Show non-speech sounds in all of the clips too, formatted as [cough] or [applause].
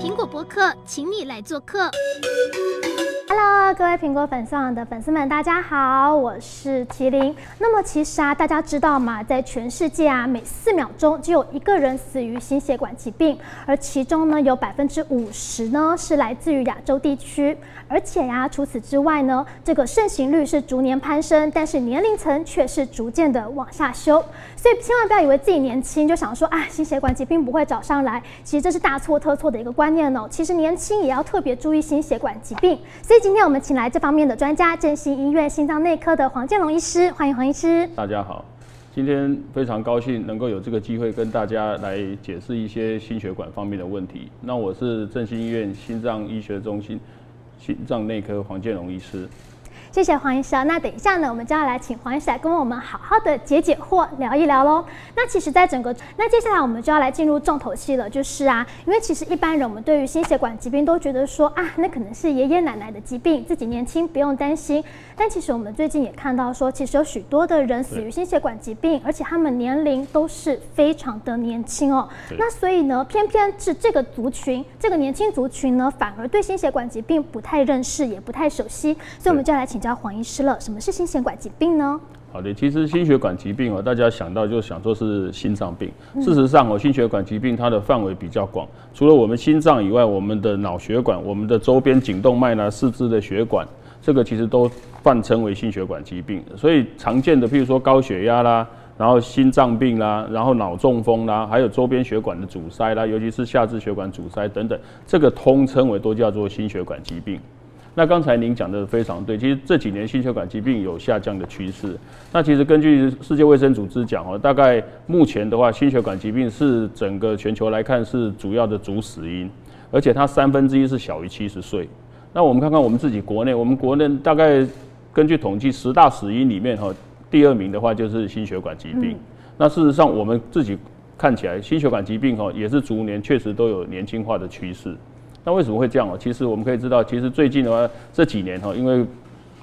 苹果播客，请你来做客。Hello，各位苹果粉丝网的粉丝们，大家好，我是麒麟。那么其实啊，大家知道吗？在全世界啊，每四秒钟就有一个人死于心血管疾病，而其中呢，有百分之五十呢是来自于亚洲地区。而且呀、除此之外呢，这个盛行率是逐年攀升，但是年龄层却是逐渐的往下修。所以千万不要以为自己年轻就想说啊，心血管疾病不会找上来，其实这是大错特错的一个观念哦。其实年轻也要特别注意心血管疾病，所以。今天我们请来这方面的专家，振兴医院心脏内科的黄建龙医师，欢迎黄医师。大家好，今天非常高兴能够有这个机会跟大家来解释一些心血管方面的问题。那我是振兴医院心脏医学中心心脏内科黄建龙医师。谢谢黄医生。那等一下呢，我们就要来请黄医生来跟我们好好的解解惑，聊一聊喽。那其实，在整个那接下来我们就要来进入重头戏了，就是啊，因为其实一般人我们对于心血管疾病都觉得说啊，那可能是爷爷奶奶的疾病，自己年轻不用担心。但其实我们最近也看到说，其实有许多的人死于心血管疾病，而且他们年龄都是非常的年轻哦。那所以呢，偏偏是这个族群，这个年轻族群呢，反而对心血管疾病不太认识，也不太熟悉。所以我们就要来请。叫黄医师了，什么是心血管疾病呢？好的，其实心血管疾病哦，大家想到就想说是心脏病。事实上哦，心血管疾病它的范围比较广，除了我们心脏以外，我们的脑血管、我们的周边颈动脉呢、四肢的血管，这个其实都泛称为心血管疾病。所以常见的，譬如说高血压啦，然后心脏病啦，然后脑中风啦，还有周边血管的阻塞啦，尤其是下肢血管阻塞等等，这个通称为都叫做心血管疾病。那刚才您讲的非常对，其实这几年心血管疾病有下降的趋势。那其实根据世界卫生组织讲哦，大概目前的话，心血管疾病是整个全球来看是主要的主死因，而且它三分之一是小于七十岁。那我们看看我们自己国内，我们国内大概根据统计，十大死因里面哈，第二名的话就是心血管疾病。那事实上我们自己看起来，心血管疾病哈也是逐年确实都有年轻化的趋势。那为什么会这样哦？其实我们可以知道，其实最近的话，这几年哈，因为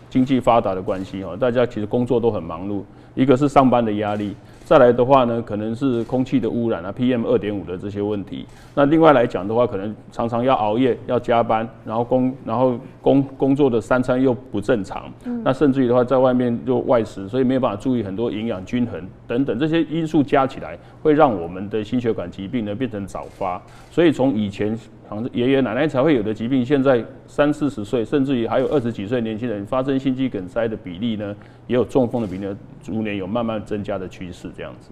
经济发达的关系哈，大家其实工作都很忙碌，一个是上班的压力。再来的话呢，可能是空气的污染啊，PM 二点五的这些问题。那另外来讲的话，可能常常要熬夜、要加班，然后工然后工工作的三餐又不正常，那甚至于的话，在外面又外食，所以没有办法注意很多营养均衡等等这些因素加起来，会让我们的心血管疾病呢变成早发。所以从以前好像爷爷奶奶才会有的疾病，现在三四十岁，甚至于还有二十几岁年轻人发生心肌梗塞的比例呢，也有中风的比例，逐年有慢慢增加的趋势。这样子，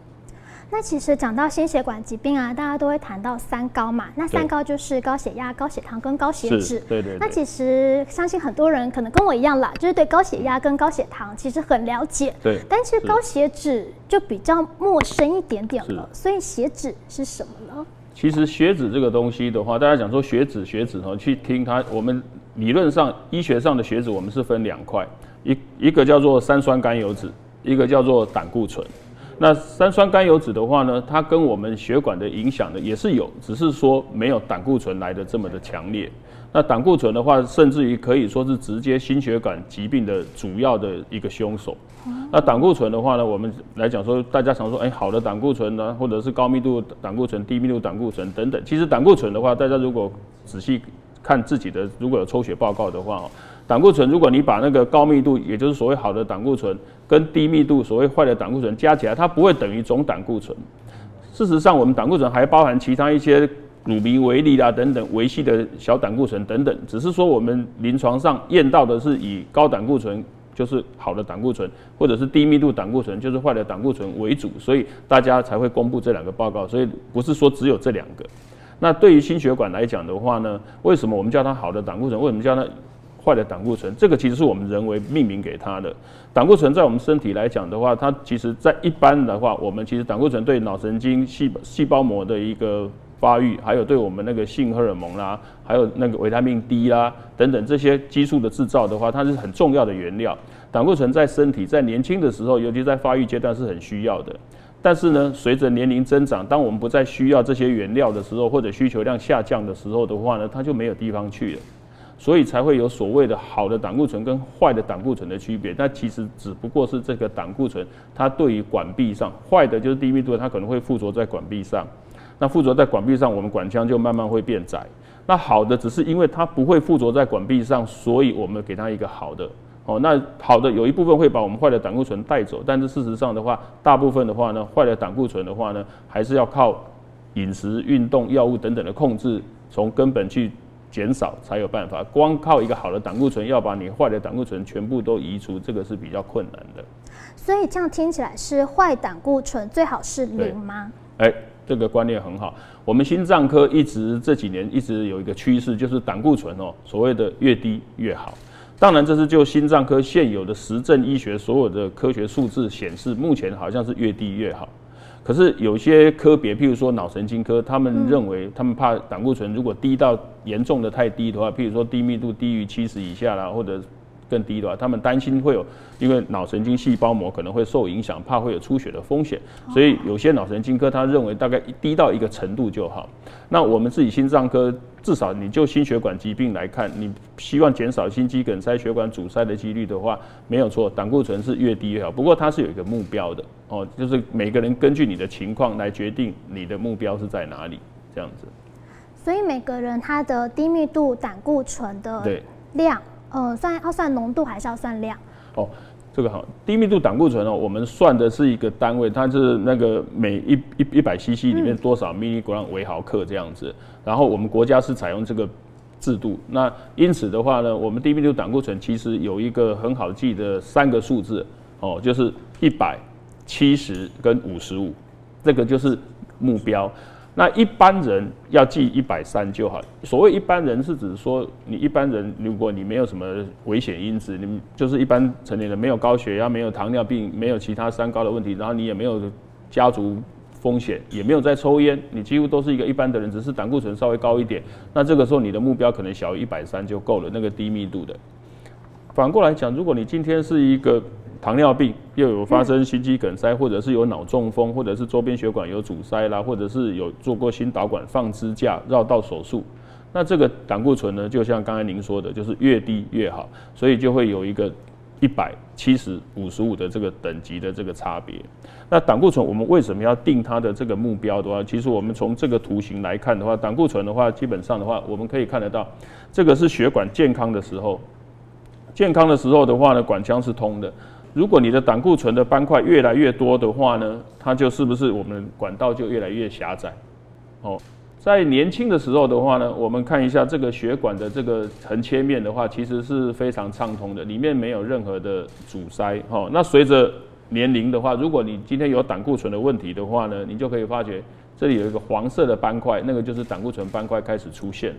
那其实讲到心血管疾病啊，大家都会谈到三高嘛。那三高就是高血压、高血糖跟高血脂。对对。那其实相信很多人可能跟我一样啦，就是对高血压跟高血糖其实很了解。对。但是高血脂就比较陌生一点点了。所以血脂是什么呢？其实血脂这个东西的话，大家讲说血脂，血脂哈，去听它，我们理论上医学上的血脂，我们是分两块，一一个叫做三酸甘油脂，一个叫做胆固醇。那三酸甘油脂的话呢，它跟我们血管的影响呢也是有，只是说没有胆固醇来的这么的强烈。那胆固醇的话，甚至于可以说是直接心血管疾病的主要的一个凶手。那胆固醇的话呢，我们来讲说，大家常说，哎，好的胆固醇呢，或者是高密度胆固醇、低密度胆固醇等等。其实胆固醇的话，大家如果仔细看自己的，如果有抽血报告的话哦，胆固醇，如果你把那个高密度，也就是所谓好的胆固醇，跟低密度所谓坏的胆固醇加起来，它不会等于总胆固醇。事实上，我们胆固醇还包含其他一些乳糜微粒啊等等微细的小胆固醇等等，只是说我们临床上验到的是以高胆固醇就是好的胆固醇，或者是低密度胆固醇就是坏的胆固醇为主，所以大家才会公布这两个报告。所以不是说只有这两个。那对于心血管来讲的话呢，为什么我们叫它好的胆固醇？为什么叫它？坏的胆固醇，这个其实是我们人为命名给它的。胆固醇在我们身体来讲的话，它其实在一般的话，我们其实胆固醇对脑神经细细胞膜的一个发育，还有对我们那个性荷尔蒙啦，还有那个维他命 D 啦等等这些激素的制造的话，它是很重要的原料。胆固醇在身体在年轻的时候，尤其在发育阶段是很需要的。但是呢，随着年龄增长，当我们不再需要这些原料的时候，或者需求量下降的时候的话呢，它就没有地方去了。所以才会有所谓的好的胆固醇跟坏的胆固醇的区别，那其实只不过是这个胆固醇它对于管壁上坏的就是低密度，它可能会附着在管壁上；那附着在管壁上，我们管腔就慢慢会变窄。那好的只是因为它不会附着在管壁上，所以我们给它一个好的。哦，那好的有一部分会把我们坏的胆固醇带走，但是事实上的话，大部分的话呢，坏的胆固醇的话呢，还是要靠饮食、运动、药物等等的控制，从根本去减少才有办法。光靠一个好的胆固醇，要把你坏的胆固醇全部都移除，这个是比较困难的。所以这样听起来是坏胆固醇最好是零吗？哎，这个观念很好。我们心脏科一直这几年一直有一个趋势，就是胆固醇哦，所谓的越低越好。当然，这是就心脏科现有的实证医学所有的科学数字显示，目前好像是越低越好。可是有些科别，譬如说脑神经科，他们认为他们怕胆固醇如果低到严重的太低的话，譬如说低密度低于七十以下啦，或者。更低的话，他们担心会有，因为脑神经细胞膜可能会受影响，怕会有出血的风险，所以有些脑神经科他认为大概低到一个程度就好。那我们自己心脏科，至少你就心血管疾病来看，你希望减少心肌梗塞、血管阻塞的几率的话，没有错，胆固醇是越低越好。不过它是有一个目标的哦，就是每个人根据你的情况来决定你的目标是在哪里，这样子。所以每个人他的低密度胆固醇的量。呃，算要算浓度还是要算量？哦，这个好，低密度胆固醇哦，我们算的是一个单位，它是那个每一一一百 CC 里面多少 milligram 微毫克这样子。然后我们国家是采用这个制度，那因此的话呢，我们低密度胆固醇其实有一个很好记的三个数字哦，就是一百、七十跟五十五，这个就是目标。那一般人要记一百三就好。所谓一般人是指说，你一般人如果你没有什么危险因子，你就是一般成年人，没有高血压，没有糖尿病，没有其他三高的问题，然后你也没有家族风险，也没有在抽烟，你几乎都是一个一般的人，只是胆固醇稍微高一点。那这个时候你的目标可能小于一百三就够了，那个低密度的。反过来讲，如果你今天是一个糖尿病又有发生心肌梗塞，或者是有脑中风，或者是周边血管有阻塞啦，或者是有做过心导管放支架、绕道手术，那这个胆固醇呢，就像刚才您说的，就是越低越好，所以就会有一个一百、七十、五十五的这个等级的这个差别。那胆固醇我们为什么要定它的这个目标的话，其实我们从这个图形来看的话，胆固醇的话，基本上的话，我们可以看得到，这个是血管健康的时候，健康的时候的话呢，管腔是通的。如果你的胆固醇的斑块越来越多的话呢，它就是不是我们管道就越来越狭窄。哦，在年轻的时候的话呢，我们看一下这个血管的这个横切面的话，其实是非常畅通的，里面没有任何的阻塞。哦，那随着年龄的话，如果你今天有胆固醇的问题的话呢，你就可以发觉这里有一个黄色的斑块，那个就是胆固醇斑块开始出现了。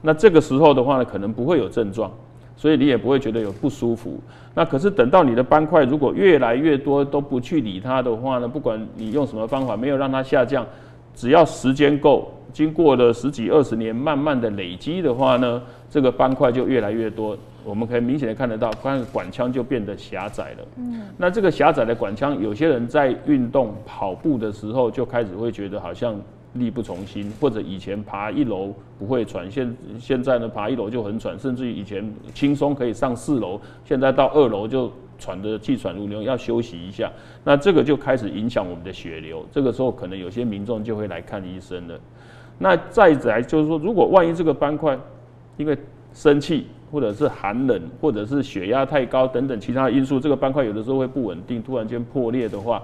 那这个时候的话呢，可能不会有症状。所以你也不会觉得有不舒服。那可是等到你的斑块如果越来越多都不去理它的话呢，不管你用什么方法，没有让它下降，只要时间够，经过了十几二十年，慢慢的累积的话呢，这个斑块就越来越多。我们可以明显的看得到，关管腔就变得狭窄了。嗯。那这个狭窄的管腔，有些人在运动跑步的时候就开始会觉得好像。力不从心，或者以前爬一楼不会喘，现现在呢爬一楼就很喘，甚至于以前轻松可以上四楼，现在到二楼就喘得气喘如牛，要休息一下。那这个就开始影响我们的血流，这个时候可能有些民众就会来看医生了。那再来就是说，如果万一这个斑块因为生气，或者是寒冷，或者是血压太高等等其他因素，这个斑块有的时候会不稳定，突然间破裂的话。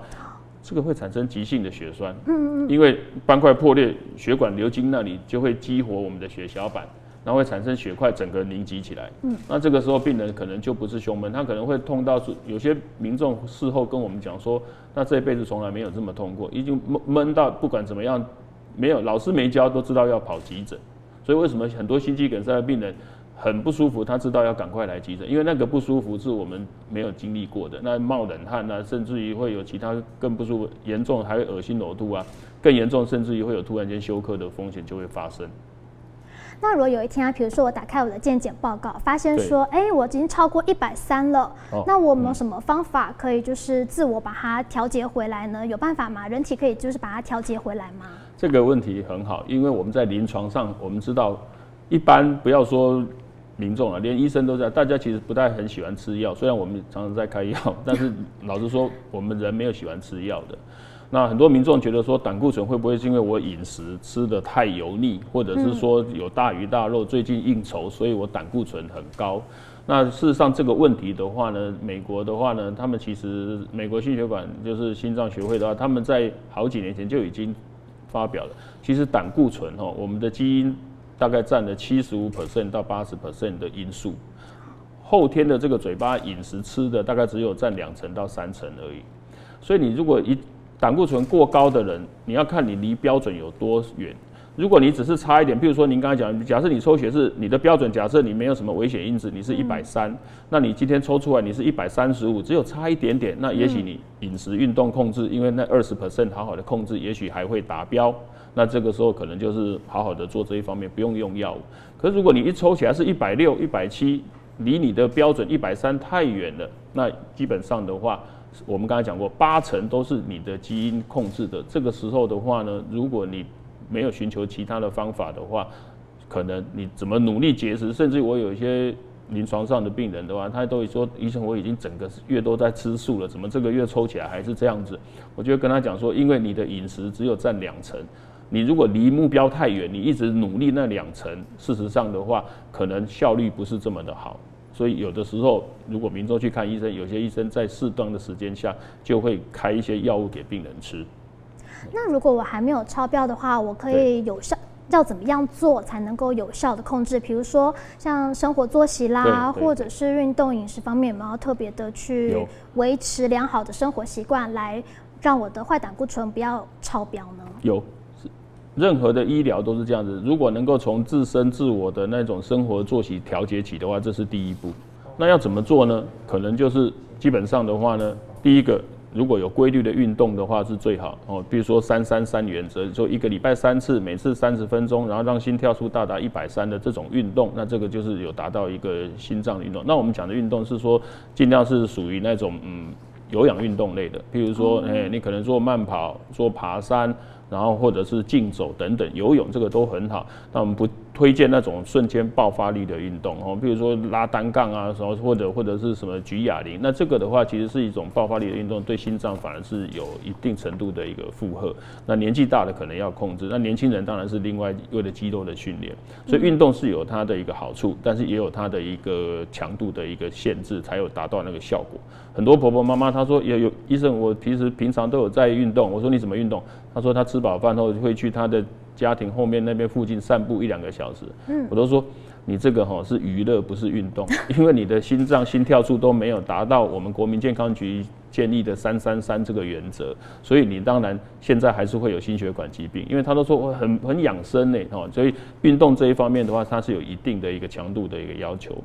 这个会产生急性的血栓，嗯嗯，因为斑块破裂，血管流经那里就会激活我们的血小板，然后会产生血块整个凝集起来，嗯，那这个时候病人可能就不是胸闷，他可能会痛到，有些民众事后跟我们讲说，那这一辈子从来没有这么痛过，已经闷闷到不管怎么样，没有老师没教都知道要跑急诊，所以为什么很多心肌梗塞的病人？很不舒服，他知道要赶快来急诊，因为那个不舒服是我们没有经历过的，那冒冷汗啊，甚至于会有其他更不舒服，严重还会恶心呕吐啊，更严重甚至于会有突然间休克的风险就会发生。那如果有一天啊，比如说我打开我的健检报告，发现说，哎、欸，我已经超过一百三了，哦、那我们有什么方法可以就是自我把它调节回来呢？有办法吗？人体可以就是把它调节回来吗？这个问题很好，因为我们在临床上我们知道，一般不要说。民众啊，连医生都在，大家其实不太很喜欢吃药。虽然我们常常在开药，但是 [laughs] 老实说，我们人没有喜欢吃药的。那很多民众觉得说，胆固醇会不会是因为我饮食吃得太油腻，或者是说有大鱼大肉，最近应酬，所以我胆固醇很高？那事实上这个问题的话呢，美国的话呢，他们其实美国心血管就是心脏学会的话，他们在好几年前就已经发表了，其实胆固醇哈，我们的基因大概占了七十五 percent 到八十 percent 的因素，后天的这个嘴巴饮食吃的大概只有占两成到三成而已，所以你如果一胆固醇过高的人，你要看你离标准有多远。如果你只是差一点，比如说您刚才讲，假设你抽血是你的标准，假设你没有什么危险因子，你是一百三，那你今天抽出来你是一百三十五，只有差一点点，那也许你饮食运动控制，因为那二十 percent 好好的控制，也许还会达标。那这个时候可能就是好好的做这一方面，不用用药物。可是如果你一抽起来是一百六、一百七，离你的标准一百三太远了，那基本上的话。我们刚才讲过，八成都是你的基因控制的。这个时候的话呢，如果你没有寻求其他的方法的话，可能你怎么努力节食，甚至我有一些临床上的病人的话，他都会说：“医生，我已经整个月都在吃素了，怎么这个月抽起来还是这样子？”我就跟他讲说：“因为你的饮食只有占两成，你如果离目标太远，你一直努力那两成，事实上的话，可能效率不是这么的好。”所以有的时候，如果民众去看医生，有些医生在适当的时间下就会开一些药物给病人吃。那如果我还没有超标的话，我可以有效要怎么样做才能够有效的控制？比如说像生活作息啦，或者是运动饮食方面，有没有特别的去维持良好的生活习惯，来让我的坏胆固醇不要超标呢？有。任何的医疗都是这样子，如果能够从自身自我的那种生活作息调节起的话，这是第一步。那要怎么做呢？可能就是基本上的话呢，第一个，如果有规律的运动的话是最好哦。比如说三三三原则，就一个礼拜三次，每次三十分钟，然后让心跳数到达一百三的这种运动，那这个就是有达到一个心脏的运动。那我们讲的运动是说，尽量是属于那种嗯有氧运动类的，譬如说，哎，你可能做慢跑、做爬山。然后或者是竞走等等，游泳这个都很好。那我们不推荐那种瞬间爆发力的运动哦，比如说拉单杠啊，什么或者或者是什么举哑铃。那这个的话，其实是一种爆发力的运动，对心脏反而是有一定程度的一个负荷。那年纪大的可能要控制，那年轻人当然是另外为了肌肉的训练。所以运动是有它的一个好处，但是也有它的一个强度的一个限制，才有达到那个效果。很多婆婆妈妈她说有有医生，我平时平常都有在运动。我说你怎么运动？她说她吃饱饭后会去她的家庭后面那边附近散步一两个小时。嗯，我都说你这个哈是娱乐，不是运动，[laughs] 因为你的心脏心跳数都没有达到我们国民健康局建立的三三三这个原则，所以你当然现在还是会有心血管疾病。因为他都说我很很养生呢，哈，所以运动这一方面的话，它是有一定的一个强度的一个要求。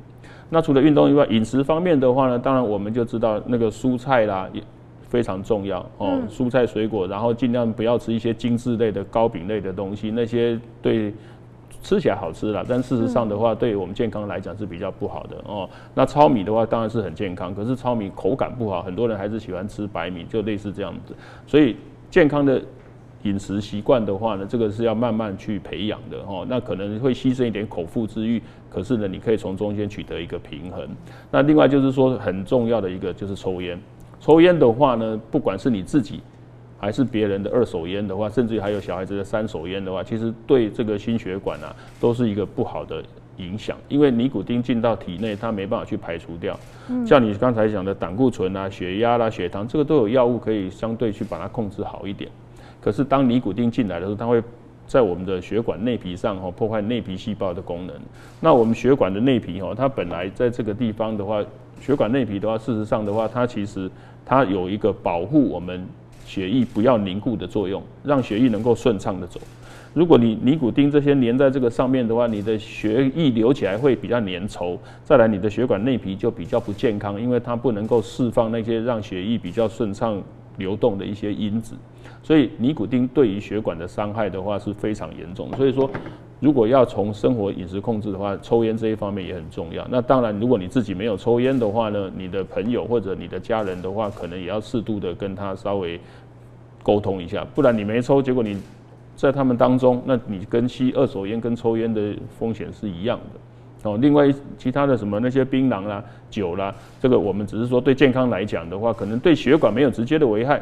那除了运动以外，饮食方面的话呢，当然我们就知道那个蔬菜啦也非常重要哦，蔬菜水果，然后尽量不要吃一些精致类的糕饼类的东西，那些对吃起来好吃啦，但事实上的话，对我们健康来讲是比较不好的哦。那糙米的话当然是很健康，可是糙米口感不好，很多人还是喜欢吃白米，就类似这样子，所以健康的。饮食习惯的话呢，这个是要慢慢去培养的哦。那可能会牺牲一点口腹之欲，可是呢，你可以从中间取得一个平衡。那另外就是说，很重要的一个就是抽烟。抽烟的话呢，不管是你自己还是别人的二手烟的话，甚至于还有小孩子的三手烟的话，其实对这个心血管啊，都是一个不好的影响。因为尼古丁进到体内，它没办法去排除掉。像你刚才讲的胆固醇啊、血压啦、血糖，这个都有药物可以相对去把它控制好一点。可是当尼古丁进来的时候，它会在我们的血管内皮上哈破坏内皮细胞的功能。那我们血管的内皮哈，它本来在这个地方的话，血管内皮的话，事实上的话，它其实它有一个保护我们血液不要凝固的作用，让血液能够顺畅的走。如果你尼古丁这些粘在这个上面的话，你的血液流起来会比较粘稠。再来，你的血管内皮就比较不健康，因为它不能够释放那些让血液比较顺畅流动的一些因子。所以尼古丁对于血管的伤害的话是非常严重。所以说，如果要从生活饮食控制的话，抽烟这一方面也很重要。那当然，如果你自己没有抽烟的话呢，你的朋友或者你的家人的话，可能也要适度的跟他稍微沟通一下，不然你没抽，结果你在他们当中，那你跟吸二手烟跟抽烟的风险是一样的。哦，另外其他的什么那些槟榔啦、酒啦，这个我们只是说对健康来讲的话，可能对血管没有直接的危害。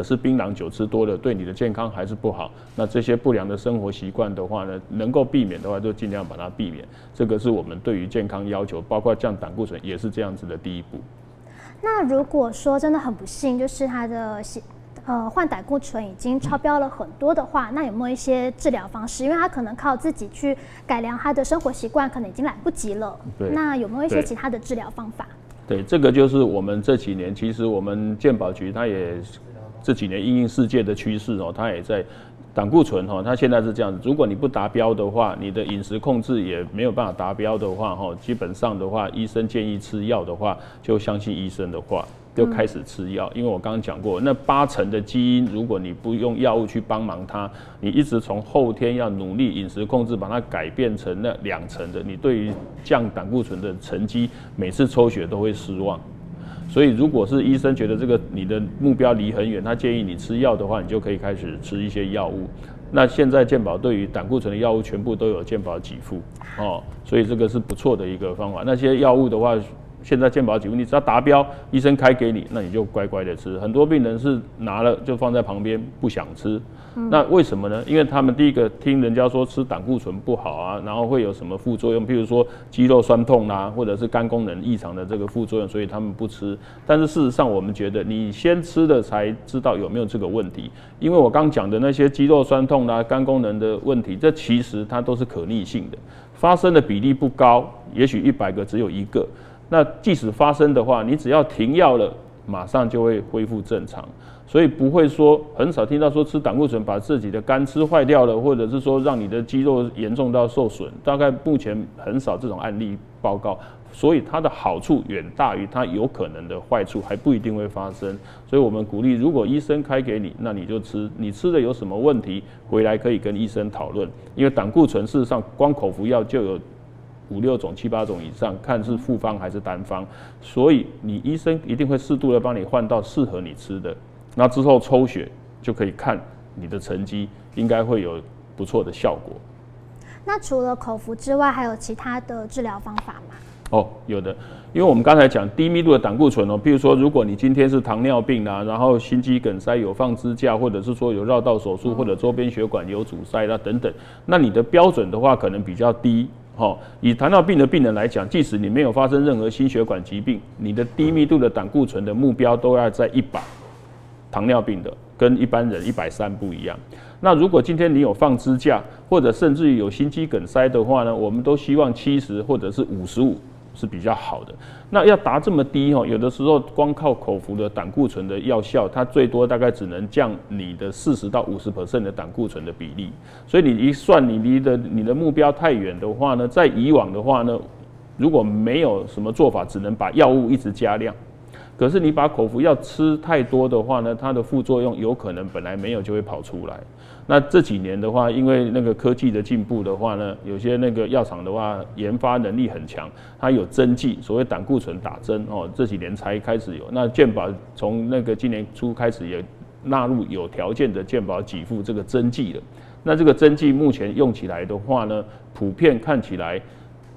可是槟榔酒吃多了对你的健康还是不好。那这些不良的生活习惯的话呢，能够避免的话就尽量把它避免。这个是我们对于健康要求，包括降胆固醇也是这样子的第一步。那如果说真的很不幸，就是他的呃患胆固醇已经超标了很多的话，嗯、那有没有一些治疗方式？因为他可能靠自己去改良他的生活习惯，可能已经来不及了。对。那有没有一些其他的治疗方法？对，这个就是我们这几年，其实我们健保局它也这几年因应世界的趋势哦，它也在胆固醇哈，它现在是这样子，如果你不达标的话，你的饮食控制也没有办法达标的话哈，基本上的话，医生建议吃药的话，就相信医生的话。就开始吃药，因为我刚刚讲过，那八成的基因，如果你不用药物去帮忙它，你一直从后天要努力饮食控制，把它改变成那两成的，你对于降胆固醇的成绩，每次抽血都会失望。所以，如果是医生觉得这个你的目标离很远，他建议你吃药的话，你就可以开始吃一些药物。那现在健保对于胆固醇的药物全部都有健保给付哦，所以这个是不错的一个方法。那些药物的话。现在健保给付，你只要达标，医生开给你，那你就乖乖的吃。很多病人是拿了就放在旁边不想吃，嗯、那为什么呢？因为他们第一个听人家说吃胆固醇不好啊，然后会有什么副作用，譬如说肌肉酸痛啦、啊，或者是肝功能异常的这个副作用，所以他们不吃。但是事实上，我们觉得你先吃了才知道有没有这个问题。因为我刚讲的那些肌肉酸痛啦、啊、肝功能的问题，这其实它都是可逆性的，发生的比例不高，也许一百个只有一个。那即使发生的话，你只要停药了，马上就会恢复正常，所以不会说很少听到说吃胆固醇把自己的肝吃坏掉了，或者是说让你的肌肉严重到受损，大概目前很少这种案例报告。所以它的好处远大于它有可能的坏处，还不一定会发生。所以我们鼓励，如果医生开给你，那你就吃。你吃的有什么问题，回来可以跟医生讨论。因为胆固醇事实上光口服药就有。五六种、七八种以上，看是复方还是单方，所以你医生一定会适度的帮你换到适合你吃的，那之后抽血就可以看你的成绩，应该会有不错的效果。那除了口服之外，还有其他的治疗方法吗？哦，有的，因为我们刚才讲低密度的胆固醇哦，比如说如果你今天是糖尿病啊，然后心肌梗塞有放支架，或者是说有绕道手术，或者周边血管有阻塞啦等等，那你的标准的话可能比较低。好，以糖尿病的病人来讲，即使你没有发生任何心血管疾病，你的低密度的胆固醇的目标都要在一百。糖尿病的跟一般人一百三不一样。那如果今天你有放支架，或者甚至于有心肌梗塞的话呢，我们都希望七十或者是五十五。是比较好的。那要达这么低哦，有的时候光靠口服的胆固醇的药效，它最多大概只能降你的四十到五十 percent 的胆固醇的比例。所以你一算，你离的你的目标太远的话呢，在以往的话呢，如果没有什么做法，只能把药物一直加量。可是你把口服药吃太多的话呢，它的副作用有可能本来没有就会跑出来。那这几年的话，因为那个科技的进步的话呢，有些那个药厂的话研发能力很强，它有针剂，所谓胆固醇打针哦，这几年才开始有。那健保从那个今年初开始也纳入有条件的健保给付这个针剂了。那这个针剂目前用起来的话呢，普遍看起来。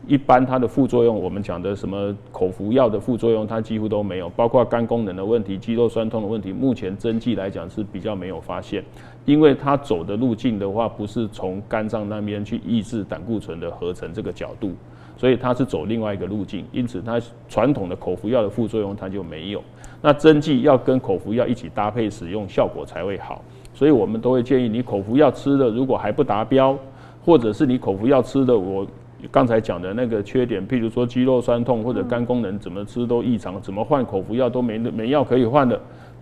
一般它的副作用，我们讲的什么口服药的副作用，它几乎都没有，包括肝功能的问题、肌肉酸痛的问题，目前针剂来讲是比较没有发现，因为它走的路径的话，不是从肝脏那边去抑制胆固醇的合成这个角度，所以它是走另外一个路径，因此它传统的口服药的副作用它就没有。那针剂要跟口服药一起搭配使用，效果才会好，所以我们都会建议你口服药吃的如果还不达标，或者是你口服药吃的我。刚才讲的那个缺点，譬如说肌肉酸痛或者肝功能怎么吃都异常，怎么换口服药都没没药可以换的，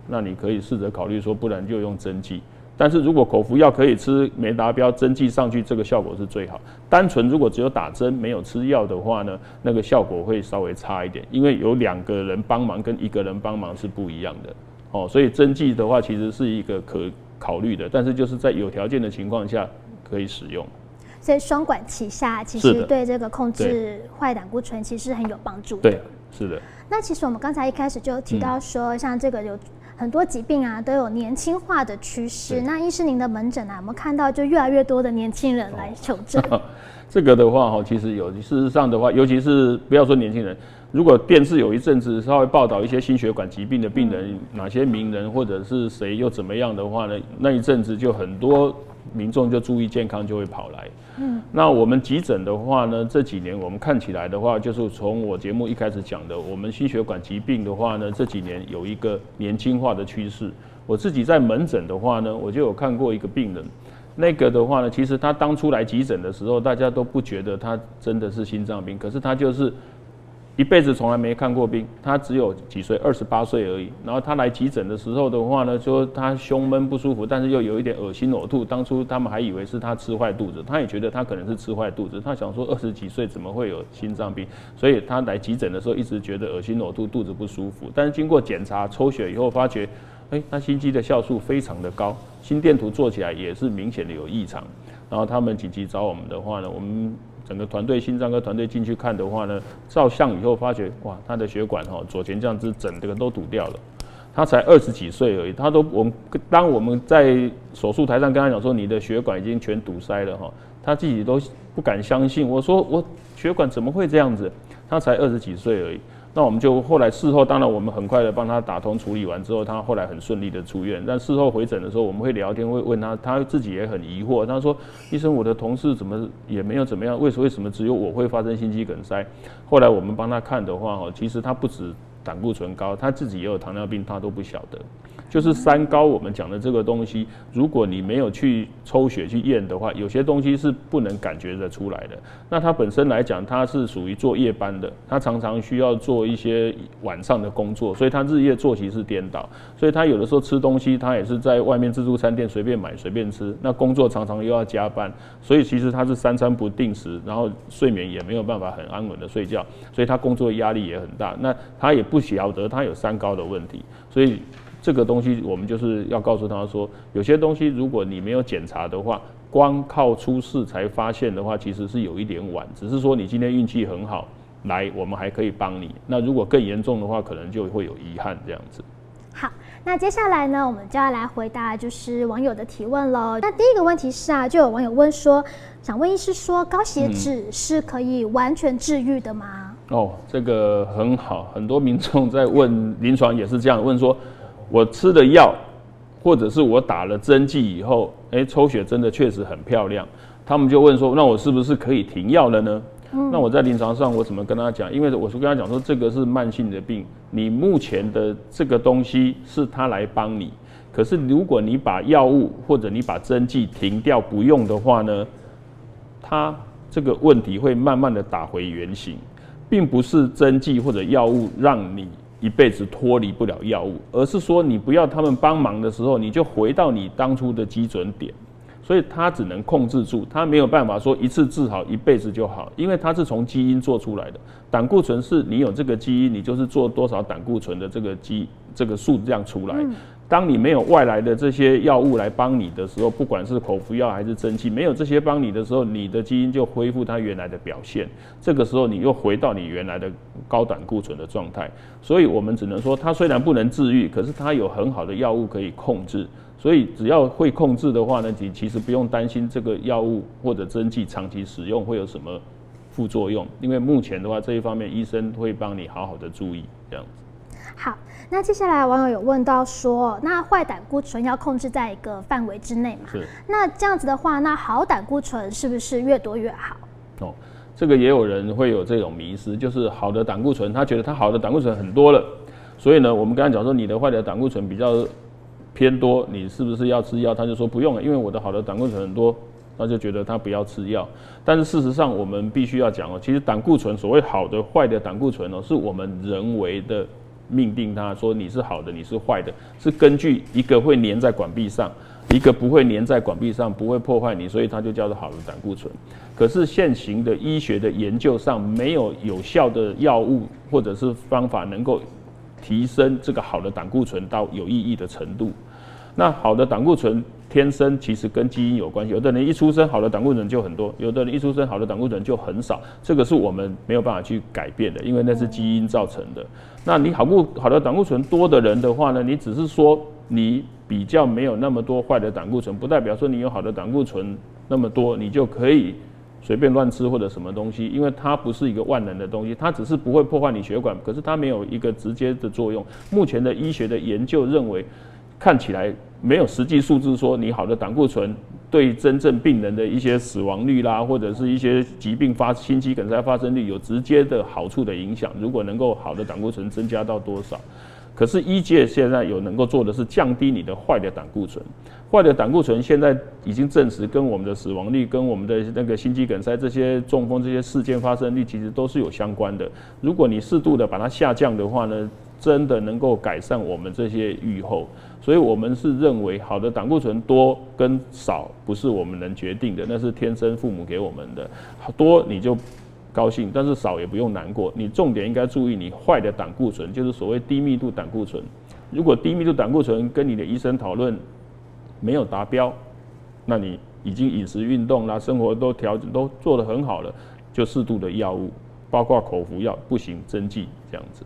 那你可以试着考虑说，不然就用针剂。但是如果口服药可以吃没达标，针剂上去这个效果是最好。单纯如果只有打针没有吃药的话呢，那个效果会稍微差一点，因为有两个人帮忙跟一个人帮忙是不一样的哦。所以针剂的话其实是一个可考虑的，但是就是在有条件的情况下可以使用。所以双管齐下，其实对这个控制坏胆固醇其实很有帮助的。对，是的。那其实我们刚才一开始就提到说，像这个有很多疾病啊都有年轻化的趋势。那医师您的门诊啊，我们看到就越来越多的年轻人来求诊？哦、[laughs] 这个的话哈，其实有。事实上的话，尤其是不要说年轻人，如果电视有一阵子稍微报道一些心血管疾病的病人，嗯、哪些名人或者是谁又怎么样的话呢？那一阵子就很多民众就注意健康就会跑来。嗯，那我们急诊的话呢，这几年我们看起来的话，就是从我节目一开始讲的，我们心血管疾病的话呢，这几年有一个年轻化的趋势。我自己在门诊的话呢，我就有看过一个病人，那个的话呢，其实他当初来急诊的时候，大家都不觉得他真的是心脏病，可是他就是。一辈子从来没看过病，他只有几岁，二十八岁而已。然后他来急诊的时候的话呢，说他胸闷不舒服，但是又有一点恶心呕吐。当初他们还以为是他吃坏肚子，他也觉得他可能是吃坏肚子。他想说二十几岁怎么会有心脏病？所以他来急诊的时候一直觉得恶心呕吐，肚子不舒服。但是经过检查抽血以后，发觉，哎，他心肌的酵素非常的高，心电图做起来也是明显的有异常。然后他们紧急找我们的话呢，我们。整个团队心脏科团队进去看的话呢，照相以后发觉，哇，他的血管哈左前降支整个都堵掉了。他才二十几岁而已，他都我们当我们在手术台上跟他讲说，你的血管已经全堵塞了哈，他自己都不敢相信。我说我血管怎么会这样子？他才二十几岁而已。那我们就后来事后，当然我们很快的帮他打通处理完之后，他后来很顺利的出院。但事后回诊的时候，我们会聊天，会问他，他自己也很疑惑。他说：“医生，我的同事怎么也没有怎么样，为什为什么只有我会发生心肌梗塞？”后来我们帮他看的话，哦，其实他不止胆固醇高，他自己也有糖尿病，他都不晓得。就是三高，我们讲的这个东西，如果你没有去抽血去验的话，有些东西是不能感觉得出来的。那他本身来讲，他是属于做夜班的，他常常需要做一些晚上的工作，所以他日夜作息是颠倒。所以他有的时候吃东西，他也是在外面自助餐店随便买随便吃。那工作常常又要加班，所以其实他是三餐不定时，然后睡眠也没有办法很安稳的睡觉，所以他工作压力也很大。那他也不晓得他有三高的问题，所以。这个东西我们就是要告诉他说，有些东西如果你没有检查的话，光靠出事才发现的话，其实是有一点晚。只是说你今天运气很好，来我们还可以帮你。那如果更严重的话，可能就会有遗憾这样子。好，那接下来呢，我们就要来回答就是网友的提问喽。那第一个问题是啊，就有网友问说，想问医师说，高血脂是可以完全治愈的吗？嗯。哦，这个很好，很多民众在问，[laughs] 临床也是这样问说。我吃了药，或者是我打了针剂以后，诶，抽血真的确实很漂亮。他们就问说，那我是不是可以停药了呢？嗯、那我在临床上我怎么跟他讲？因为我是跟他讲说，这个是慢性的病，你目前的这个东西是他来帮你。可是如果你把药物或者你把针剂停掉不用的话呢，他这个问题会慢慢的打回原形，并不是针剂或者药物让你。一辈子脱离不了药物，而是说你不要他们帮忙的时候，你就回到你当初的基准点。所以他只能控制住，他没有办法说一次治好一辈子就好，因为它是从基因做出来的。胆固醇是你有这个基因，你就是做多少胆固醇的这个基这个数量出来。当你没有外来的这些药物来帮你的时候，不管是口服药还是针剂，没有这些帮你的时候，你的基因就恢复它原来的表现。这个时候你又回到你原来的高胆固醇的状态。所以我们只能说，它虽然不能治愈，可是它有很好的药物可以控制。所以只要会控制的话呢，你其实不用担心这个药物或者针剂长期使用会有什么副作用，因为目前的话这一方面医生会帮你好好的注意这样子。好，那接下来网友有问到说，那坏胆固醇要控制在一个范围之内嘛？是。那这样子的话，那好胆固醇是不是越多越好？哦，这个也有人会有这种迷失，就是好的胆固醇，他觉得他好的胆固醇很多了，所以呢，我们刚才讲说你的坏的胆固醇比较偏多，你是不是要吃药？他就说不用了，因为我的好的胆固醇很多，他就觉得他不要吃药。但是事实上，我们必须要讲哦，其实胆固醇所谓好的、坏的胆固醇哦，是我们人为的。命定它说，你是好的，你是坏的，是根据一个会粘在管壁上，一个不会粘在管壁上，不会破坏你，所以它就叫做好的胆固醇。可是现行的医学的研究上，没有有效的药物或者是方法能够提升这个好的胆固醇到有意义的程度。那好的胆固醇天生其实跟基因有关系，有的人一出生好的胆固醇就很多，有的人一出生好的胆固醇就很少，这个是我们没有办法去改变的，因为那是基因造成的。那你好固好的胆固醇多的人的话呢，你只是说你比较没有那么多坏的胆固醇，不代表说你有好的胆固醇那么多，你就可以。随便乱吃或者什么东西，因为它不是一个万能的东西，它只是不会破坏你血管，可是它没有一个直接的作用。目前的医学的研究认为，看起来没有实际数字说你好的胆固醇对真正病人的一些死亡率啦，或者是一些疾病发心肌梗塞发生率有直接的好处的影响。如果能够好的胆固醇增加到多少？可是医界现在有能够做的是降低你的坏的胆固醇，坏的胆固醇现在已经证实跟我们的死亡率、跟我们的那个心肌梗塞这些中风这些事件发生率其实都是有相关的。如果你适度的把它下降的话呢，真的能够改善我们这些预后。所以我们是认为好的胆固醇多跟少不是我们能决定的，那是天生父母给我们的，多你就。高兴，但是少也不用难过。你重点应该注意你坏的胆固醇，就是所谓低密度胆固醇。如果低密度胆固醇跟你的医生讨论没有达标，那你已经饮食、运动啦、生活都调整都做得很好了，就适度的药物，包括口服药，不行针剂这样子。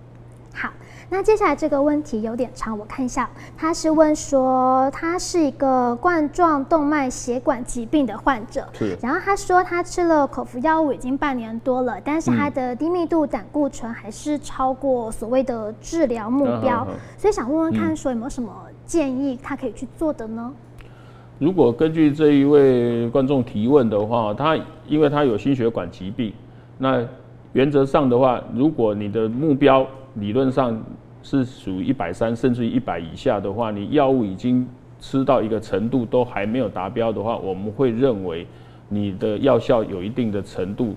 好。那接下来这个问题有点长，我看一下，他是问说他是一个冠状动脉血管疾病的患者，是。然后他说他吃了口服药物已经半年多了，但是他的低密度胆固醇还是超过所谓的治疗目标，嗯、所以想问问看，说有没有什么建议他可以去做的呢？如果根据这一位观众提问的话，他因为他有心血管疾病，那原则上的话，如果你的目标理论上是属于一百三甚至于一百以下的话，你药物已经吃到一个程度都还没有达标的话，我们会认为你的药效有一定的程度，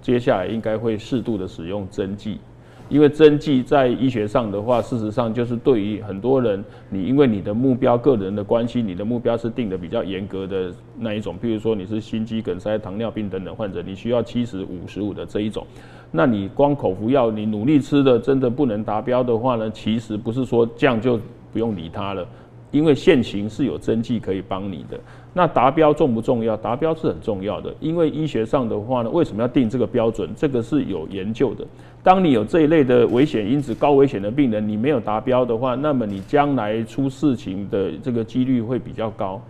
接下来应该会适度的使用针剂，因为针剂在医学上的话，事实上就是对于很多人，你因为你的目标个人的关系，你的目标是定的比较严格的那一种，譬如说你是心肌梗塞、糖尿病等等患者，你需要七十五十五的这一种。那你光口服药，你努力吃的真的不能达标的话呢？其实不是说这样就不用理它了，因为现行是有针剂可以帮你的。那达标重不重要？达标是很重要的，因为医学上的话呢，为什么要定这个标准？这个是有研究的。当你有这一类的危险因子、高危险的病人，你没有达标的话，那么你将来出事情的这个几率会比较高。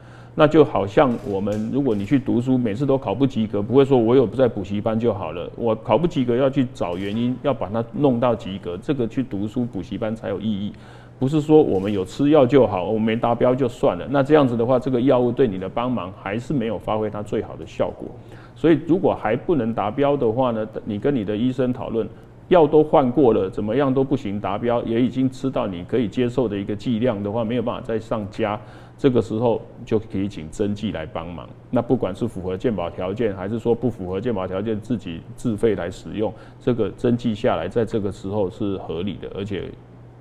那就好像我们，如果你去读书，每次都考不及格，不会说我有在补习班就好了。我考不及格要去找原因，要把它弄到及格，这个去读书补习班才有意义。不是说我们有吃药就好，我们没达标就算了。那这样子的话，这个药物对你的帮忙还是没有发挥它最好的效果。所以如果还不能达标的话呢，你跟你的医生讨论。药都换过了，怎么样都不行达标，也已经吃到你可以接受的一个剂量的话，没有办法再上加，这个时候就可以请针剂来帮忙。那不管是符合鉴保条件，还是说不符合鉴保条件自己自费来使用，这个针剂下来，在这个时候是合理的，而且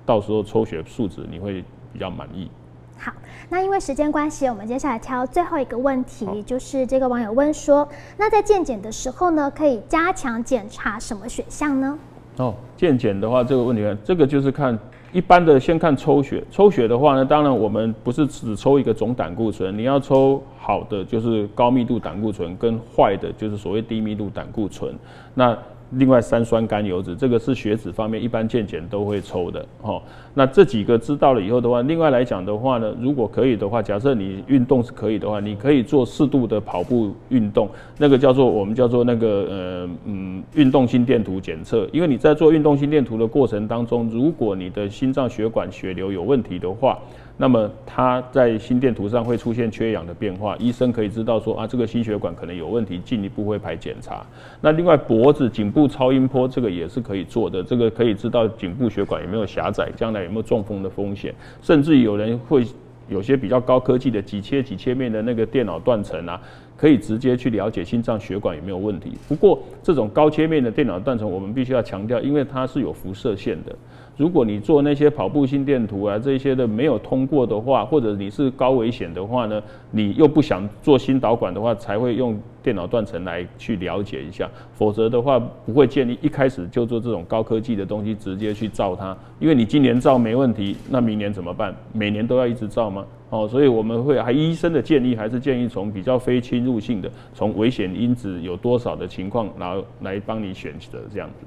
到时候抽血数值你会比较满意。好，那因为时间关系，我们接下来挑最后一个问题，就是这个网友问说，那在健检的时候呢，可以加强检查什么选项呢？哦，健检的话，这个问题，这个就是看一般的，先看抽血。抽血的话呢，当然我们不是只抽一个总胆固醇，你要抽好的就是高密度胆固醇，跟坏的就是所谓低密度胆固醇。那另外三酸甘油酯，这个是血脂方面一般健检都会抽的哦。那这几个知道了以后的话，另外来讲的话呢，如果可以的话，假设你运动是可以的话，你可以做适度的跑步运动，那个叫做我们叫做那个呃嗯运动心电图检测。因为你在做运动心电图的过程当中，如果你的心脏血管血流有问题的话，那么它在心电图上会出现缺氧的变化，医生可以知道说啊，这个心血管可能有问题，进一步会排检查。那另外脖子颈部超音波这个也是可以做的，这个可以知道颈部血管有没有狭窄，将来有没有中风的风险，甚至有人会有些比较高科技的几切几切面的那个电脑断层啊，可以直接去了解心脏血管有没有问题。不过这种高切面的电脑断层，我们必须要强调，因为它是有辐射线的。如果你做那些跑步心电图啊，这些的没有通过的话，或者你是高危险的话呢，你又不想做心导管的话，才会用电脑断层来去了解一下。否则的话，不会建议一开始就做这种高科技的东西，直接去照它。因为你今年照没问题，那明年怎么办？每年都要一直照吗？哦，所以我们会还医生的建议还是建议从比较非侵入性的，从危险因子有多少的情况，然后来帮你选择这样子。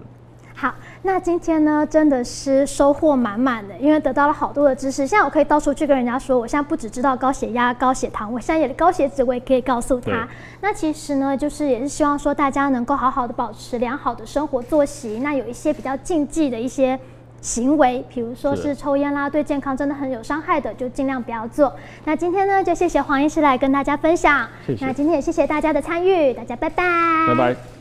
好，那今天呢，真的是收获满满的，因为得到了好多的知识。现在我可以到处去跟人家说，我现在不只知道高血压、高血糖，我现在也高血脂，我也可以告诉他。那其实呢，就是也是希望说大家能够好好的保持良好的生活作息。那有一些比较禁忌的一些行为，比如说是抽烟啦，对健康真的很有伤害的，就尽量不要做。那今天呢，就谢谢黄医师来跟大家分享。谢谢。那今天也谢谢大家的参与，大家拜拜。拜拜。